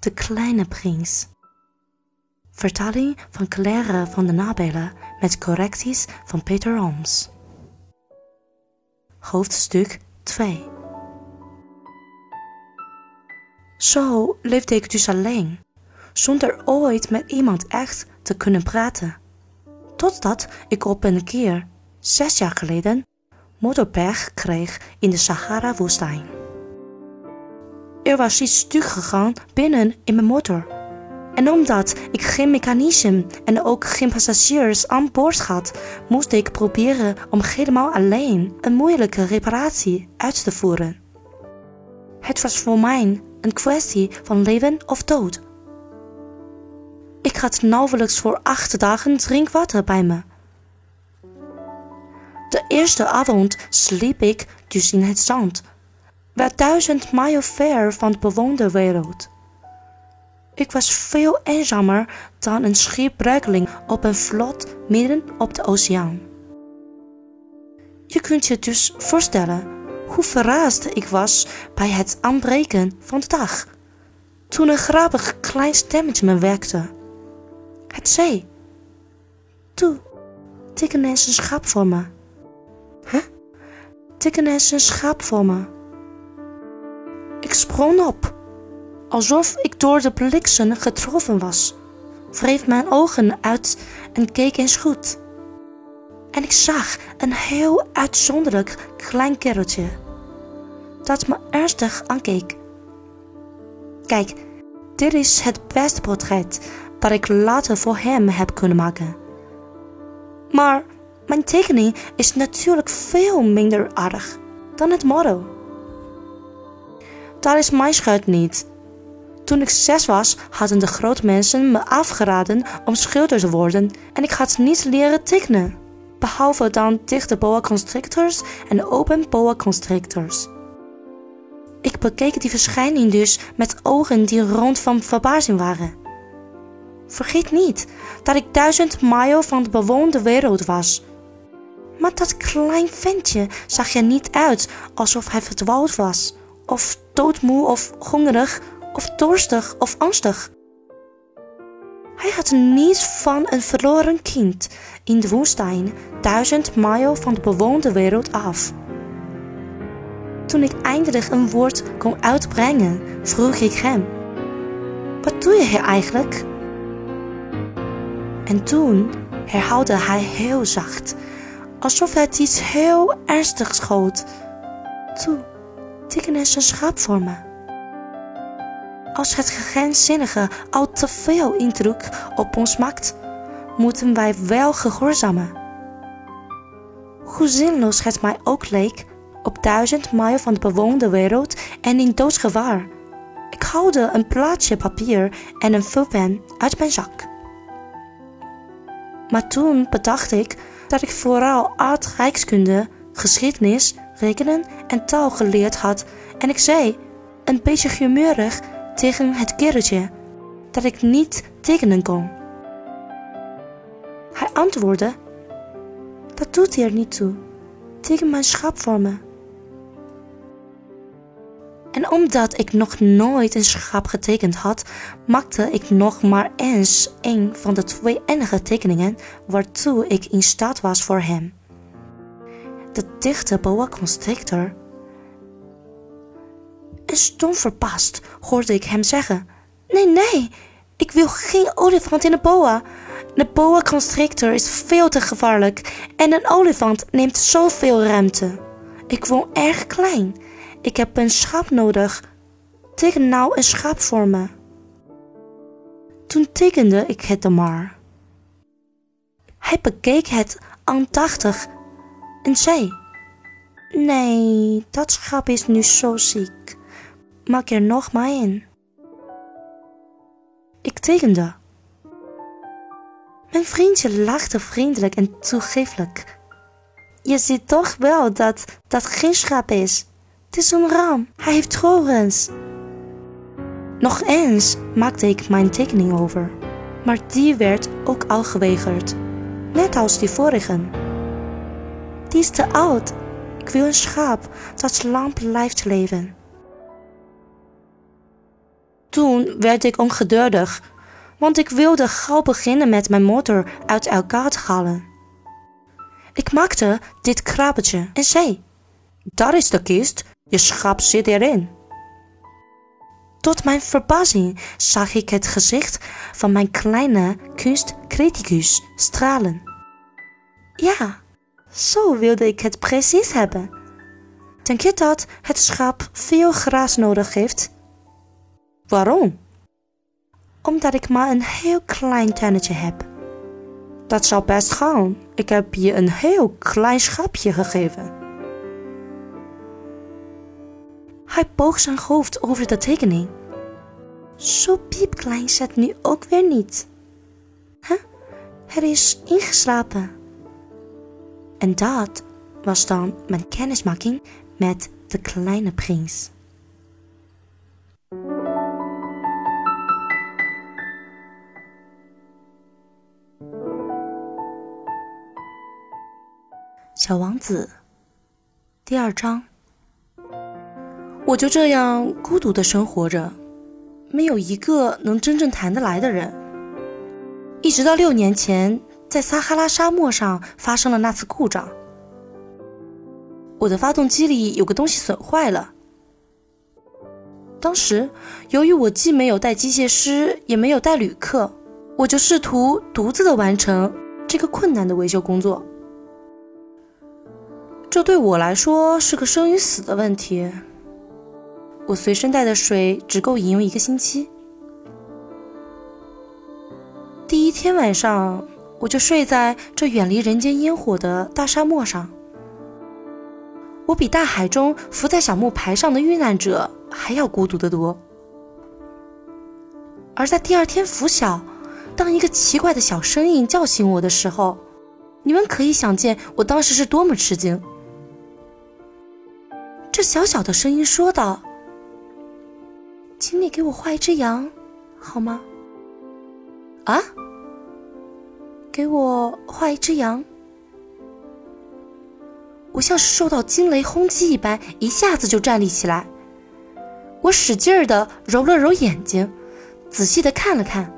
De Kleine Prins. Vertaling van Claire van den Nabelen met correcties van Peter Ooms. Hoofdstuk 2 Zo leefde ik dus alleen, zonder ooit met iemand echt te kunnen praten. Totdat ik op een keer, zes jaar geleden, motorpech kreeg in de Sahara-woestijn. Er was iets stuk gegaan binnen in mijn motor. En omdat ik geen mechanisme en ook geen passagiers aan boord had, moest ik proberen om helemaal alleen een moeilijke reparatie uit te voeren. Het was voor mij een kwestie van leven of dood. Ik had nauwelijks voor acht dagen drinkwater bij me. De eerste avond sliep ik dus in het zand, wel duizend mijl ver van de bewoonde wereld. Ik was veel eenzamer dan een schipbruikeling op een vlot midden op de oceaan. Je kunt je dus voorstellen hoe verrast ik was bij het aanbreken van de dag, toen een grappig klein stemmetje me wekte. Het zei: Toe, teken eens een schap voor me. Huh? Teken eens een schap voor me. Ik sprong op, alsof ik door de bliksem getroffen was, wreef mijn ogen uit en keek eens goed. En ik zag een heel uitzonderlijk klein kereltje, dat me ernstig aankeek. Kijk, dit is het beste portret dat ik later voor hem heb kunnen maken. Maar mijn tekening is natuurlijk veel minder aardig dan het model. Dat is mijn schuld niet. Toen ik zes was, hadden de grote mensen me afgeraden om schilder te worden en ik had niet leren tekenen. Behalve dan dichte boa constrictors en open boa constrictors. Ik bekeek die verschijning dus met ogen die rond van verbazing waren. Vergeet niet dat ik duizend mijl van de bewoonde wereld was. Maar dat klein ventje zag er niet uit alsof hij verdwaald was, of doodmoe of hongerig, of dorstig of angstig. Hij had niets van een verloren kind in de woestijn, duizend mijl van de bewoonde wereld af. Toen ik eindelijk een woord kon uitbrengen, vroeg ik hem: Wat doe je hier eigenlijk? En toen herhaalde hij heel zacht, alsof het iets heel ernstigs schoot. Toe, teken eens een schaap voor me. Als het geheimzinnige al te veel indruk op ons maakt, moeten wij wel gehoorzamen. Hoe zinloos het mij ook leek, op duizend mijl van de bewoonde wereld en in doodsgevaar. Ik haalde een plaatje papier en een vulpen uit mijn zak. Maar toen bedacht ik dat ik vooral aardrijkskunde, geschiedenis, rekenen en taal geleerd had en ik zei, een beetje humeurig, tegen het kereltje dat ik niet tekenen kon. Hij antwoordde, dat doet er niet toe, teken mijn schap voor me. En omdat ik nog nooit een schap getekend had, maakte ik nog maar eens een van de twee enige tekeningen waartoe ik in staat was voor hem. De dichte boa constrictor. En stom verbaasd hoorde ik hem zeggen: Nee, nee, ik wil geen olifant in de boa. De boa constrictor is veel te gevaarlijk en een olifant neemt zoveel ruimte. Ik woon erg klein ik heb een schaap nodig. Teken nou een schaap voor me. Toen tekende ik het dan maar. Hij bekeek het aandachtig en zei: Nee, dat schaap is nu zo ziek. Maak er nog maar in. Ik tekende. Mijn vriendje lachte vriendelijk en toegeeflijk. Je ziet toch wel dat dat geen schaap is. Het is een ram. Hij heeft torens. Nog eens maakte ik mijn tekening over, maar die werd ook al geweigerd, net als die vorigen. Die is te oud. Ik wil een schaap dat lang blijft leven. Toen werd ik ongeduldig, want ik wilde gauw beginnen met mijn motor uit elkaar te halen. Ik maakte dit krabbetje en zei: Daar is de kist, je schap zit erin. Tot mijn verbazing zag ik het gezicht van mijn kleine kunstcriticus stralen. Ja, zo wilde ik het precies hebben. Denk je dat het schap veel gras nodig heeft? Waarom? Omdat ik maar een heel klein tunnetje heb. Dat zal best gaan. Ik heb je een heel klein schapje gegeven. Hij boog zijn hoofd over de tekening. Zo piepklein het nu ook weer niet. Huh? Er is ingeslapen. En dat was dan mijn kennismaking met de kleine prins. 小王子，第二章。我就这样孤独的生活着，没有一个能真正谈得来的人。一直到六年前，在撒哈拉沙漠上发生了那次故障，我的发动机里有个东西损坏了。当时，由于我既没有带机械师，也没有带旅客，我就试图独自的完成这个困难的维修工作。这对我来说是个生与死的问题。我随身带的水只够饮用一个星期。第一天晚上，我就睡在这远离人间烟火的大沙漠上。我比大海中浮在小木牌上的遇难者还要孤独得多。而在第二天拂晓，当一个奇怪的小声音叫醒我的时候，你们可以想见我当时是多么吃惊。这小小的声音说道：“请你给我画一只羊，好吗？”啊，给我画一只羊！我像是受到惊雷轰击一般，一下子就站立起来。我使劲儿的揉了揉眼睛，仔细的看了看。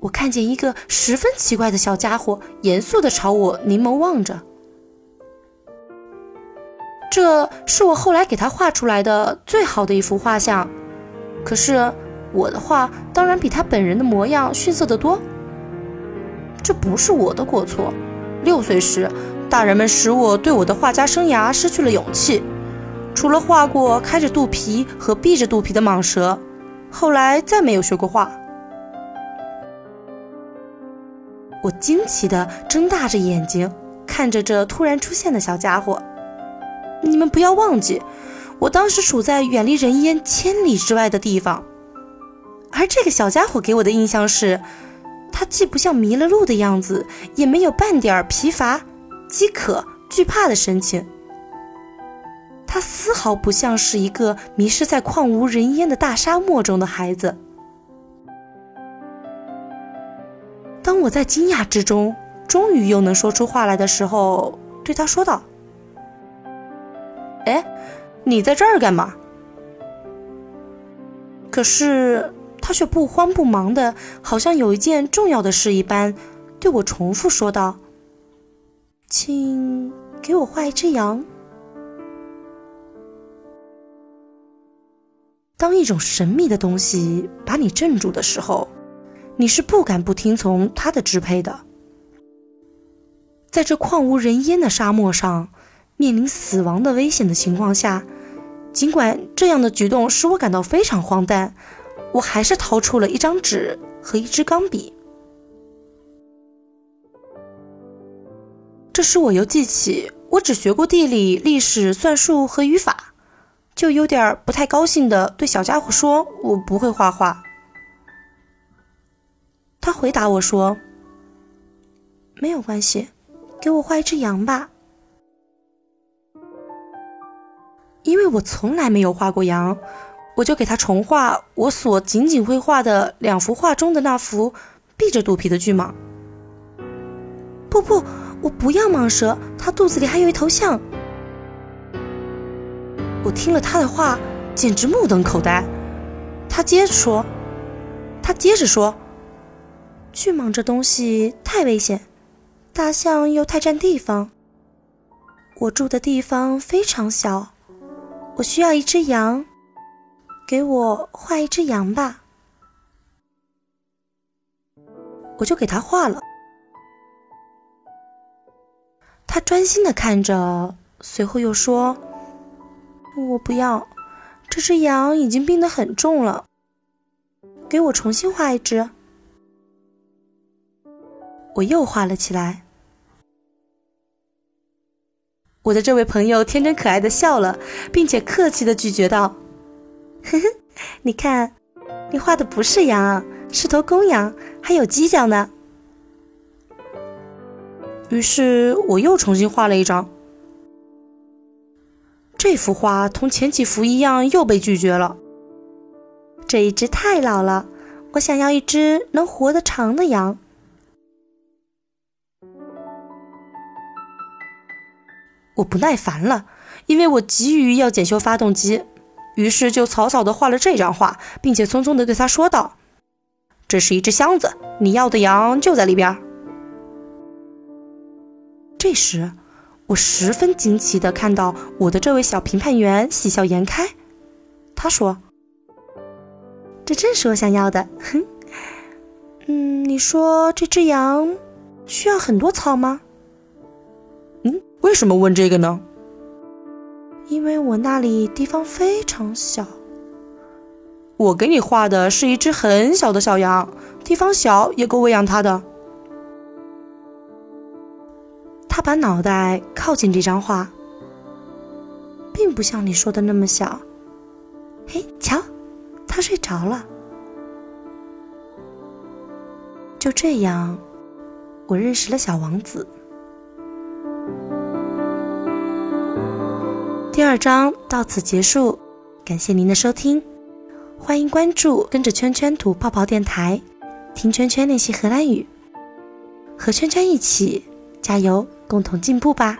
我看见一个十分奇怪的小家伙，严肃的朝我凝眸望着。这是我后来给他画出来的最好的一幅画像，可是我的画当然比他本人的模样逊色得多。这不是我的过错。六岁时，大人们使我对我的画家生涯失去了勇气。除了画过开着肚皮和闭着肚皮的蟒蛇，后来再没有学过画。我惊奇地睁大着眼睛看着这突然出现的小家伙。你们不要忘记，我当时处在远离人烟千里之外的地方，而这个小家伙给我的印象是，他既不像迷了路的样子，也没有半点疲乏、饥渴、惧怕的神情。他丝毫不像是一个迷失在旷无人烟的大沙漠中的孩子。当我在惊讶之中，终于又能说出话来的时候，对他说道。哎，你在这儿干嘛？可是他却不慌不忙的，好像有一件重要的事一般，对我重复说道：“请给我画一只羊。”当一种神秘的东西把你镇住的时候，你是不敢不听从它的支配的。在这旷无人烟的沙漠上。面临死亡的危险的情况下，尽管这样的举动使我感到非常荒诞，我还是掏出了一张纸和一支钢笔。这时我又记起我只学过地理、历史、算术和语法，就有点不太高兴的对小家伙说：“我不会画画。”他回答我说：“没有关系，给我画一只羊吧。”因为我从来没有画过羊，我就给他重画我所仅仅会画的两幅画中的那幅闭着肚皮的巨蟒。不不，我不要蟒蛇，它肚子里还有一头象。我听了他的话，简直目瞪口呆。他接着说：“他接着说，巨蟒这东西太危险，大象又太占地方。我住的地方非常小，我需要一只羊，给我画一只羊吧。”我就给他画了。他专心的看着，随后又说：“我不要，这只羊已经病得很重了，给我重新画一只。”我又画了起来。我的这位朋友天真可爱的笑了，并且客气的拒绝道：“呵呵，你看，你画的不是羊，是头公羊，还有犄角呢。”于是我又重新画了一张。这幅画同前几幅一样，又被拒绝了。这一只太老了，我想要一只能活得长的羊。我不耐烦了，因为我急于要检修发动机，于是就草草的画了这张画，并且匆匆的对他说道：“这是一只箱子，你要的羊就在里边。”这时，我十分惊奇的看到我的这位小评判员喜笑颜开。他说：“这正是我想要的。”哼，嗯，你说这只羊需要很多草吗？嗯，为什么问这个呢？因为我那里地方非常小。我给你画的是一只很小的小羊，地方小也够喂养它的。他把脑袋靠近这张画，并不像你说的那么小。嘿，瞧，他睡着了。就这样，我认识了小王子。第二章到此结束，感谢您的收听，欢迎关注，跟着圈圈吐泡泡电台，听圈圈练习荷兰语，和圈圈一起加油。共同进步吧。